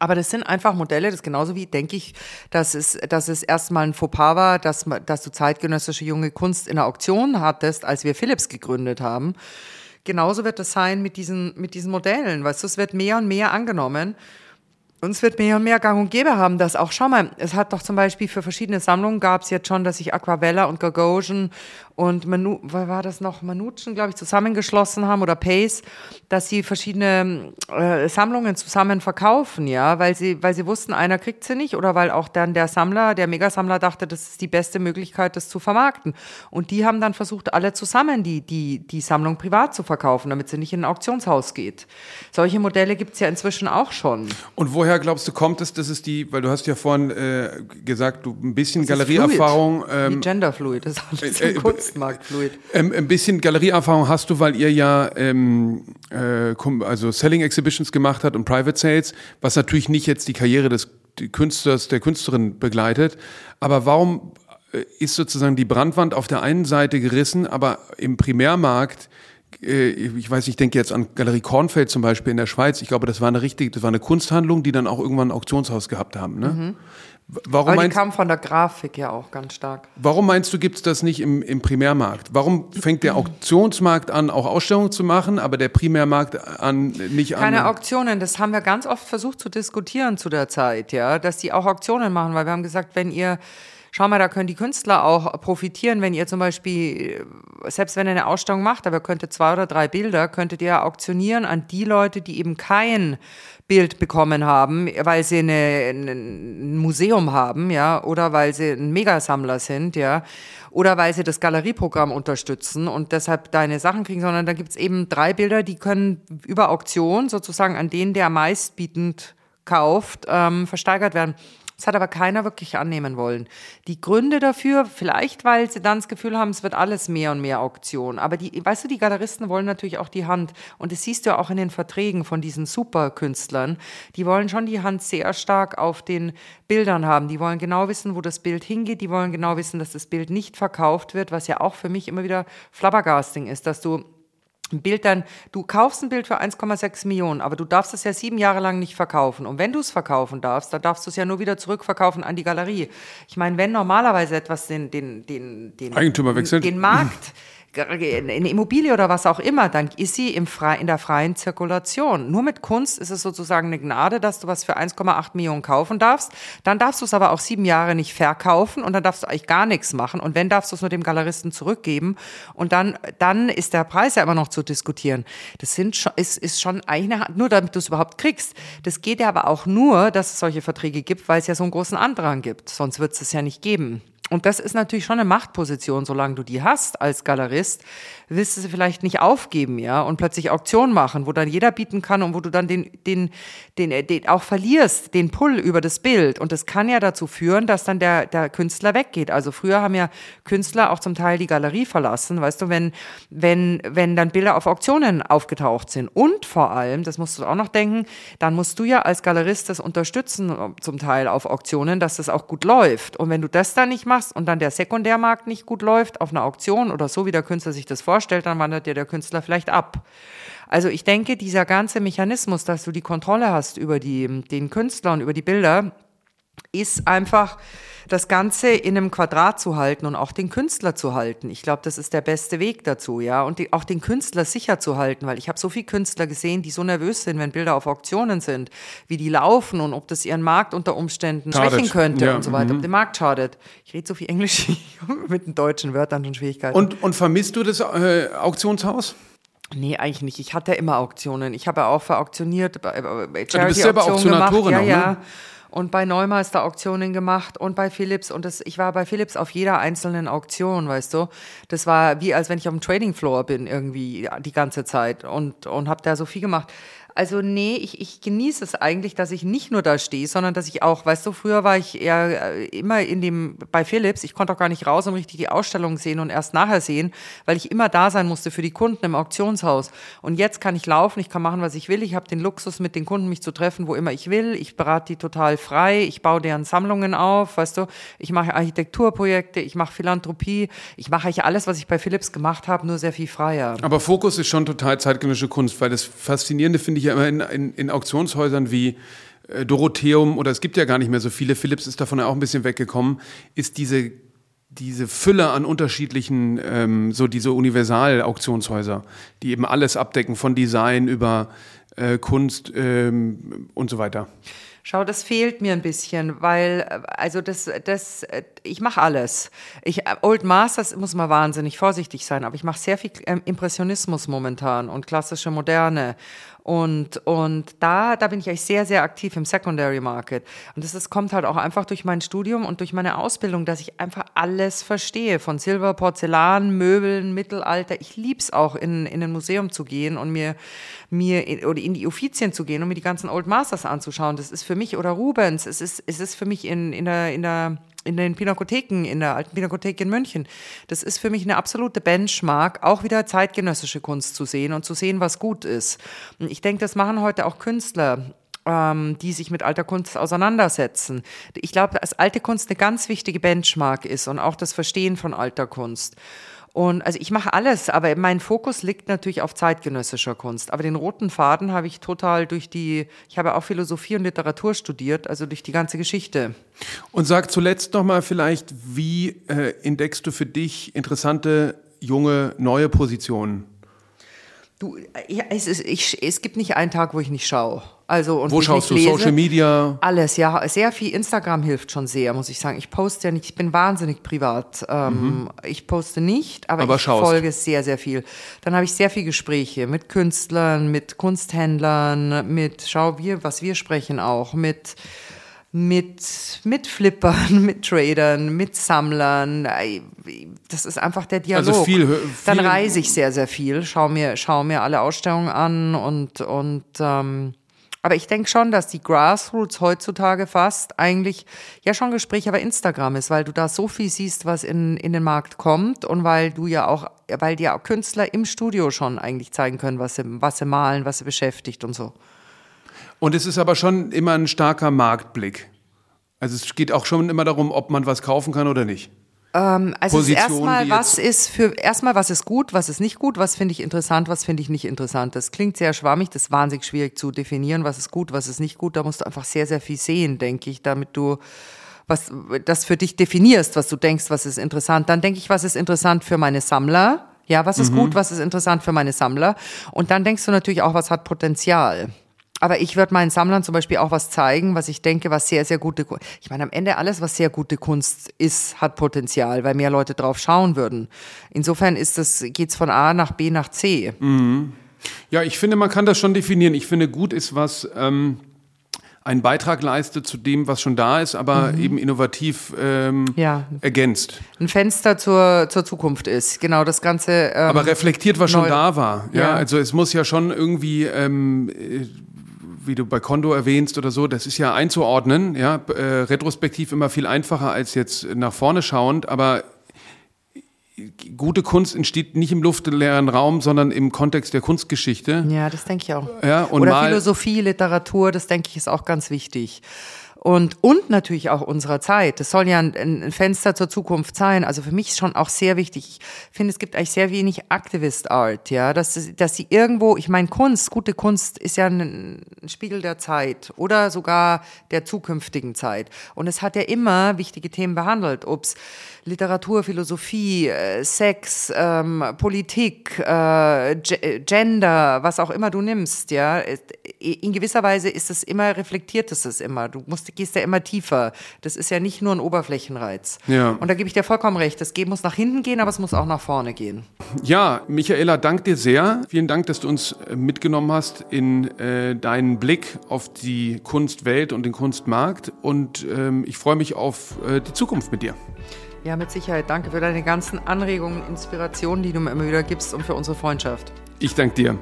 Aber das sind einfach Modelle, das genauso wie, denke ich, dass es, dass es erstmal ein Fauxpas war, dass, dass du zeitgenössische junge Kunst in der Auktion hattest, als wir Philips gegründet haben. Genauso wird es sein mit diesen, mit diesen Modellen. Weißt du, es wird mehr und mehr angenommen. Uns wird mehr und mehr Gang und Gäbe haben, dass auch, schau mal, es hat doch zum Beispiel für verschiedene Sammlungen gab es jetzt schon, dass sich Aquavella und Gagosian und Manu, war das noch, Manucci, glaube ich, zusammengeschlossen haben oder Pace, dass sie verschiedene äh, Sammlungen zusammen verkaufen, ja, weil sie, weil sie wussten, einer kriegt sie nicht oder weil auch dann der Sammler, der Megasammler dachte, das ist die beste Möglichkeit, das zu vermarkten. Und die haben dann versucht, alle zusammen die, die, die Sammlung privat zu verkaufen, damit sie nicht in ein Auktionshaus geht. Solche Modelle gibt es ja inzwischen auch schon. Und woher glaubst du, kommt es, dass es die, weil du hast ja vorhin äh, gesagt, du ein bisschen Galerieerfahrung. Ähm, Genderfluid, das ist alles äh, äh, Kunstmarktfluid. Ähm, ein bisschen Galerieerfahrung hast du, weil ihr ja ähm, äh, also Selling Exhibitions gemacht habt und Private Sales, was natürlich nicht jetzt die Karriere des Künstlers, der Künstlerin begleitet. Aber warum äh, ist sozusagen die Brandwand auf der einen Seite gerissen, aber im Primärmarkt ich weiß, ich denke jetzt an Galerie Kornfeld zum Beispiel in der Schweiz. Ich glaube, das war eine richtige, das war eine Kunsthandlung, die dann auch irgendwann ein Auktionshaus gehabt haben. Ne? Mhm. Warum Aber die meinst, kam von der Grafik ja auch ganz stark. Warum meinst du, gibt es das nicht im, im Primärmarkt? Warum fängt der Auktionsmarkt an, auch Ausstellungen zu machen, aber der Primärmarkt an nicht an? Keine Auktionen, das haben wir ganz oft versucht zu diskutieren zu der Zeit, ja, dass die auch Auktionen machen, weil wir haben gesagt, wenn ihr schau mal, da können die Künstler auch profitieren, wenn ihr zum Beispiel, selbst wenn ihr eine Ausstellung macht, aber könntet zwei oder drei Bilder, könntet ihr auktionieren an die Leute, die eben kein Bild bekommen haben, weil sie eine, ein Museum haben, ja, oder weil sie ein Megasammler sind, ja, oder weil sie das Galerieprogramm unterstützen und deshalb deine Sachen kriegen, sondern da gibt's eben drei Bilder, die können über Auktion sozusagen an denen, der meistbietend kauft, ähm, versteigert werden. Das hat aber keiner wirklich annehmen wollen. Die Gründe dafür, vielleicht weil sie dann das Gefühl haben, es wird alles mehr und mehr Auktion. Aber die, weißt du, die Galeristen wollen natürlich auch die Hand. Und das siehst du auch in den Verträgen von diesen Superkünstlern. Die wollen schon die Hand sehr stark auf den Bildern haben. Die wollen genau wissen, wo das Bild hingeht. Die wollen genau wissen, dass das Bild nicht verkauft wird, was ja auch für mich immer wieder Flabbergasting ist, dass du ein Bild dann, du kaufst ein Bild für 1,6 Millionen, aber du darfst es ja sieben Jahre lang nicht verkaufen. Und wenn du es verkaufen darfst, dann darfst du es ja nur wieder zurückverkaufen an die Galerie. Ich meine, wenn normalerweise etwas den, den, den, den, Eigentümer wechselt. den Markt eine Immobilie oder was auch immer, dann ist sie im Fre in der freien Zirkulation. Nur mit Kunst ist es sozusagen eine Gnade, dass du was für 1,8 Millionen kaufen darfst. Dann darfst du es aber auch sieben Jahre nicht verkaufen und dann darfst du eigentlich gar nichts machen. Und wenn, darfst du es nur dem Galeristen zurückgeben. Und dann, dann ist der Preis ja immer noch zu diskutieren. Das sind schon, ist, ist schon eine, nur damit du es überhaupt kriegst. Das geht ja aber auch nur, dass es solche Verträge gibt, weil es ja so einen großen Andrang gibt. Sonst wird es es ja nicht geben. Und das ist natürlich schon eine Machtposition, solange du die hast als Galerist, willst du sie vielleicht nicht aufgeben, ja, und plötzlich Auktion machen, wo dann jeder bieten kann und wo du dann den, den, den, äh, den auch verlierst, den Pull über das Bild. Und das kann ja dazu führen, dass dann der, der Künstler weggeht. Also früher haben ja Künstler auch zum Teil die Galerie verlassen, weißt du, wenn, wenn, wenn dann Bilder auf Auktionen aufgetaucht sind. Und vor allem, das musst du auch noch denken, dann musst du ja als Galerist das unterstützen, zum Teil auf Auktionen, dass das auch gut läuft. Und wenn du das dann nicht machst und dann der Sekundärmarkt nicht gut läuft auf einer Auktion oder so, wie der Künstler sich das vorstellt, vorstellt, dann wandert dir der Künstler vielleicht ab. Also ich denke, dieser ganze Mechanismus, dass du die Kontrolle hast über die, den Künstler und über die Bilder, ist einfach das Ganze in einem Quadrat zu halten und auch den Künstler zu halten. Ich glaube, das ist der beste Weg dazu, ja. Und die, auch den Künstler sicher zu halten, weil ich habe so viele Künstler gesehen, die so nervös sind, wenn Bilder auf Auktionen sind, wie die laufen und ob das ihren Markt unter Umständen schadet. schwächen könnte ja, und so weiter, mhm. ob der Markt schadet. Ich rede so viel Englisch mit den deutschen Wörtern schon Schwierigkeiten. Und, und vermisst du das äh, Auktionshaus? Nee, eigentlich nicht. Ich hatte immer Auktionen. Ich habe auch verauktioniert, bei Charity ja, du bist selber Auktionatorin gemacht. Ja, auch, ne? ja und bei Neumeister Auktionen gemacht und bei Philips und das, ich war bei Philips auf jeder einzelnen Auktion, weißt du. Das war wie als wenn ich auf dem Trading Floor bin irgendwie die ganze Zeit und und habe da so viel gemacht. Also nee, ich, ich genieße es eigentlich, dass ich nicht nur da stehe, sondern dass ich auch, weißt du, früher war ich eher äh, immer in dem, bei Philips, ich konnte auch gar nicht raus und richtig die Ausstellung sehen und erst nachher sehen, weil ich immer da sein musste für die Kunden im Auktionshaus. Und jetzt kann ich laufen, ich kann machen, was ich will. Ich habe den Luxus, mit den Kunden mich zu treffen, wo immer ich will. Ich berate die total frei, ich baue deren Sammlungen auf, weißt du. Ich mache Architekturprojekte, ich mache Philanthropie, ich mache eigentlich alles, was ich bei Philips gemacht habe, nur sehr viel freier. Aber Fokus ist schon total zeitgenössische Kunst, weil das Faszinierende finde ich ja immer in, in, in Auktionshäusern wie äh, Dorotheum oder es gibt ja gar nicht mehr so viele, Philips ist davon ja auch ein bisschen weggekommen, ist diese diese Fülle an unterschiedlichen, ähm, so diese Universal-Auktionshäuser, die eben alles abdecken, von Design über äh, Kunst ähm, und so weiter. Schau, das fehlt mir ein bisschen, weil also das das ich mache alles. Ich Old Masters muss man wahnsinnig vorsichtig sein, aber ich mache sehr viel ähm, Impressionismus momentan und klassische Moderne und, und da, da bin ich eigentlich sehr, sehr aktiv im Secondary Market. Und das, das kommt halt auch einfach durch mein Studium und durch meine Ausbildung, dass ich einfach alles verstehe. Von Silber, Porzellan, Möbeln, Mittelalter. Ich lieb's auch, in, in ein Museum zu gehen und mir, mir, oder in die Offizien zu gehen und mir die ganzen Old Masters anzuschauen. Das ist für mich, oder Rubens, es ist, es ist für mich in, in der, in der, in den Pinakotheken, in der alten Pinakothek in München. Das ist für mich eine absolute Benchmark, auch wieder zeitgenössische Kunst zu sehen und zu sehen, was gut ist. Und ich denke, das machen heute auch Künstler ähm, die sich mit alter Kunst auseinandersetzen. Ich glaube, dass alte Kunst eine ganz wichtige Benchmark ist und auch das Verstehen von alter Kunst. Und also ich mache alles, aber mein Fokus liegt natürlich auf zeitgenössischer Kunst. Aber den roten Faden habe ich total durch die, ich habe auch Philosophie und Literatur studiert, also durch die ganze Geschichte. Und sag zuletzt nochmal vielleicht, wie äh, entdeckst du für dich interessante, junge, neue Positionen? Du, ja, es, ist, ich, es gibt nicht einen Tag, wo ich nicht schaue. Also, und wo schaust du? Lese, Social Media? Alles, ja. Sehr viel. Instagram hilft schon sehr, muss ich sagen. Ich poste ja nicht, ich bin wahnsinnig privat. Ähm, mhm. Ich poste nicht, aber, aber ich schaust. folge sehr, sehr viel. Dann habe ich sehr viel Gespräche mit Künstlern, mit Kunsthändlern, mit, schau, wir, was wir sprechen auch, mit mit, mit Flippern, mit Tradern, mit Sammlern. Das ist einfach der Dialog. Also viel, viel Dann reise ich sehr, sehr viel, schau mir, schau mir alle Ausstellungen an und, und ähm, aber ich denke schon, dass die Grassroots heutzutage fast eigentlich ja schon Gespräch aber Instagram ist, weil du da so viel siehst, was in, in den Markt kommt und weil du ja auch, weil dir auch Künstler im Studio schon eigentlich zeigen können, was sie, was sie malen, was sie beschäftigt und so. Und es ist aber schon immer ein starker Marktblick. Also es geht auch schon immer darum, ob man was kaufen kann oder nicht. Ähm, also erstmal, was ist für erstmal, was ist gut, was ist nicht gut, was finde ich interessant, was finde ich nicht interessant. Das klingt sehr schwammig, das ist wahnsinnig schwierig zu definieren, was ist gut, was ist nicht gut. Da musst du einfach sehr, sehr viel sehen, denke ich, damit du was das für dich definierst, was du denkst, was ist interessant. Dann denke ich, was ist interessant für meine Sammler. Ja, was ist mhm. gut, was ist interessant für meine Sammler? Und dann denkst du natürlich auch, was hat Potenzial. Aber ich würde meinen Sammlern zum Beispiel auch was zeigen, was ich denke, was sehr, sehr gute Kunst. Ich meine, am Ende alles, was sehr gute Kunst ist, hat Potenzial, weil mehr Leute drauf schauen würden. Insofern ist das, geht's von A nach B nach C. Mhm. Ja, ich finde, man kann das schon definieren. Ich finde, gut ist, was ähm, einen Beitrag leistet zu dem, was schon da ist, aber mhm. eben innovativ ähm, ja. ergänzt. Ein Fenster zur, zur Zukunft ist, genau das Ganze. Ähm, aber reflektiert, was schon da war. Ja, ja, also es muss ja schon irgendwie ähm, wie du bei Kondo erwähnst oder so, das ist ja einzuordnen, ja, äh, retrospektiv immer viel einfacher als jetzt nach vorne schauend, aber gute Kunst entsteht nicht im luftleeren Raum, sondern im Kontext der Kunstgeschichte. Ja, das denke ich auch. Ja, und Oder Philosophie, Literatur, das denke ich ist auch ganz wichtig. Und, und natürlich auch unserer Zeit. Das soll ja ein, ein Fenster zur Zukunft sein. Also für mich schon auch sehr wichtig. Ich finde, es gibt eigentlich sehr wenig Activist Art, ja, dass, dass sie irgendwo, ich meine, Kunst, gute Kunst ist ja ein, ein Spiegel der Zeit oder sogar der zukünftigen Zeit. Und es hat ja immer wichtige Themen behandelt, ob's Literatur, Philosophie, äh, Sex, ähm, Politik, äh, Gender, was auch immer du nimmst, ja. In gewisser Weise ist es immer, reflektiert es es immer. Du musst, gehst ja immer tiefer. Das ist ja nicht nur ein Oberflächenreiz. Ja. Und da gebe ich dir vollkommen recht. Das muss nach hinten gehen, aber es muss auch nach vorne gehen. Ja, Michaela, dank dir sehr. Vielen Dank, dass du uns äh, mitgenommen hast in äh, deinen Blick auf die Kunstwelt und den Kunstmarkt. Und ähm, ich freue mich auf äh, die Zukunft mit dir. Ja, mit Sicherheit. Danke für deine ganzen Anregungen, Inspirationen, die du mir immer wieder gibst und für unsere Freundschaft. Ich danke dir.